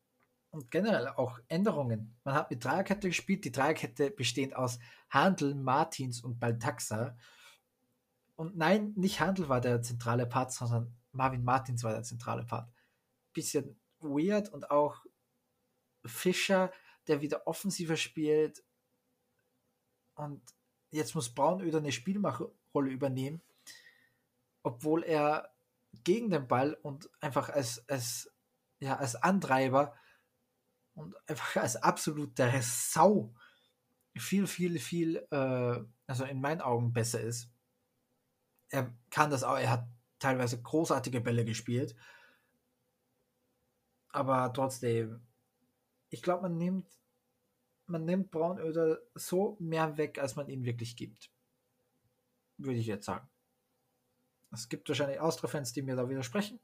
und generell auch Änderungen. Man hat mit Dreierkette gespielt. Die Dreierkette besteht aus Handel, Martins und Baltaxa. Und nein, nicht Handel war der zentrale Part, sondern Marvin Martins war der zentrale Part. Bisschen weird und auch Fischer, der wieder offensiver spielt. Und jetzt muss Braunöder eine Spielmacherrolle übernehmen obwohl er gegen den Ball und einfach als, als, ja, als Antreiber und einfach als absoluter Sau viel, viel, viel, äh, also in meinen Augen besser ist. Er kann das auch, er hat teilweise großartige Bälle gespielt. Aber trotzdem, ich glaube, man nimmt, man nimmt Braunöder so mehr weg, als man ihn wirklich gibt. Würde ich jetzt sagen. Es gibt wahrscheinlich Austria-Fans, die mir da widersprechen.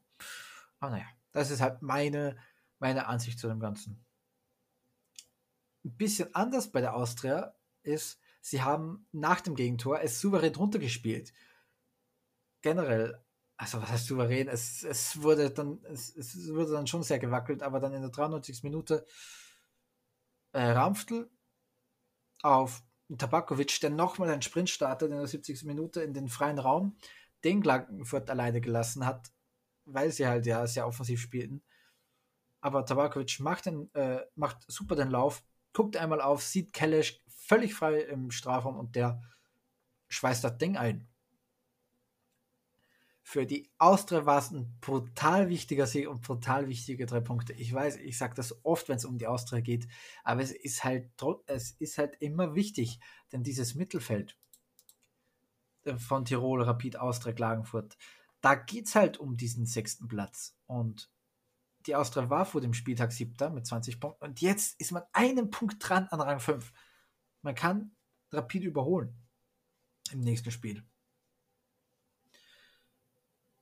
Aber naja, das ist halt meine, meine Ansicht zu dem Ganzen. Ein bisschen anders bei der Austria ist, sie haben nach dem Gegentor es souverän runtergespielt. Generell, also was heißt souverän? Es, es, wurde dann, es, es wurde dann schon sehr gewackelt, aber dann in der 93. Minute äh, Ramftl auf Tabakovic, der nochmal einen Sprint startet in der 70. Minute in den freien Raum den Klagenfurt alleine gelassen hat, weil sie halt ja sehr offensiv spielten. Aber Tabakovic macht, den, äh, macht super den Lauf, guckt einmal auf, sieht Kellesch völlig frei im Strafraum und der schweißt das Ding ein. Für die Austria war es ein brutal wichtiger Sieg und brutal wichtige drei Punkte. Ich weiß, ich sage das oft, wenn es um die Austria geht, aber es ist halt, es ist halt immer wichtig, denn dieses Mittelfeld, von Tirol, Rapid, Austria, Klagenfurt. Da geht es halt um diesen sechsten Platz. Und die Austria war vor dem Spieltag siebter mit 20 Punkten. Und jetzt ist man einen Punkt dran an Rang 5. Man kann Rapid überholen im nächsten Spiel.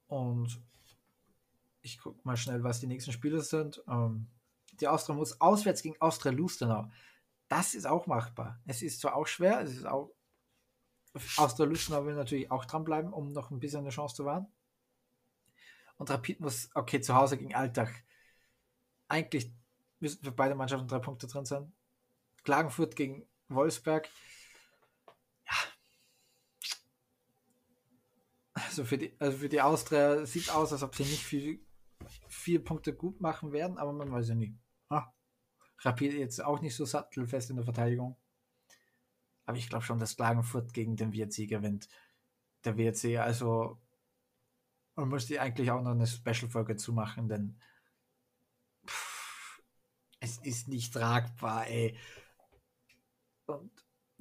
Und ich gucke mal schnell, was die nächsten Spiele sind. Ähm, die Austria muss auswärts gegen Austria Lustenau. Das ist auch machbar. Es ist zwar auch schwer, es ist auch aus der Lustenau will natürlich auch dranbleiben, um noch ein bisschen eine Chance zu wahren. Und Rapid muss, okay, zu Hause gegen Alltag. Eigentlich müssten für beide Mannschaften drei Punkte drin sein. Klagenfurt gegen Wolfsberg. Ja. Also für die, also für die Austria sieht aus, als ob sie nicht viel, vier Punkte gut machen werden, aber man weiß ja nie. Ah. Rapid jetzt auch nicht so sattelfest in der Verteidigung. Aber ich glaube schon, dass Klagenfurt gegen den WRC gewinnt. Der WRC, also man muss die eigentlich auch noch eine Special-Folge zumachen, denn pff, es ist nicht tragbar, ey. Und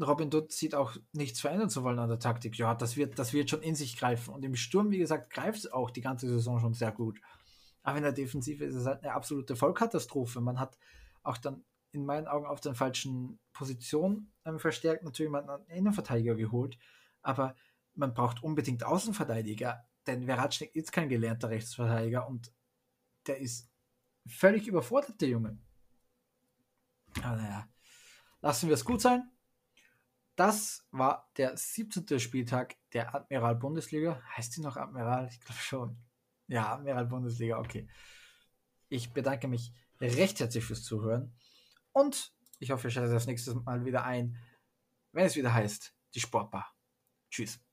Robin Dutt sieht auch nichts verändern zu wollen an der Taktik. Ja, das wird, das wird schon in sich greifen. Und im Sturm, wie gesagt, greift es auch die ganze Saison schon sehr gut. Aber in der Defensive ist es halt eine absolute Vollkatastrophe. Man hat auch dann in meinen Augen auf den falschen Positionen ähm, verstärkt. Natürlich man einen Innenverteidiger geholt, aber man braucht unbedingt Außenverteidiger, denn Veratschnik ist kein gelernter Rechtsverteidiger und der ist völlig überfordert, der Junge. Aber naja, lassen wir es gut sein. Das war der 17. Spieltag der Admiral Bundesliga. Heißt sie noch Admiral? Ich glaube schon. Ja, Admiral Bundesliga, okay. Ich bedanke mich recht herzlich fürs Zuhören. Und ich hoffe, ihr schaltet das nächste Mal wieder ein, wenn es wieder heißt, die Sportbar. Tschüss.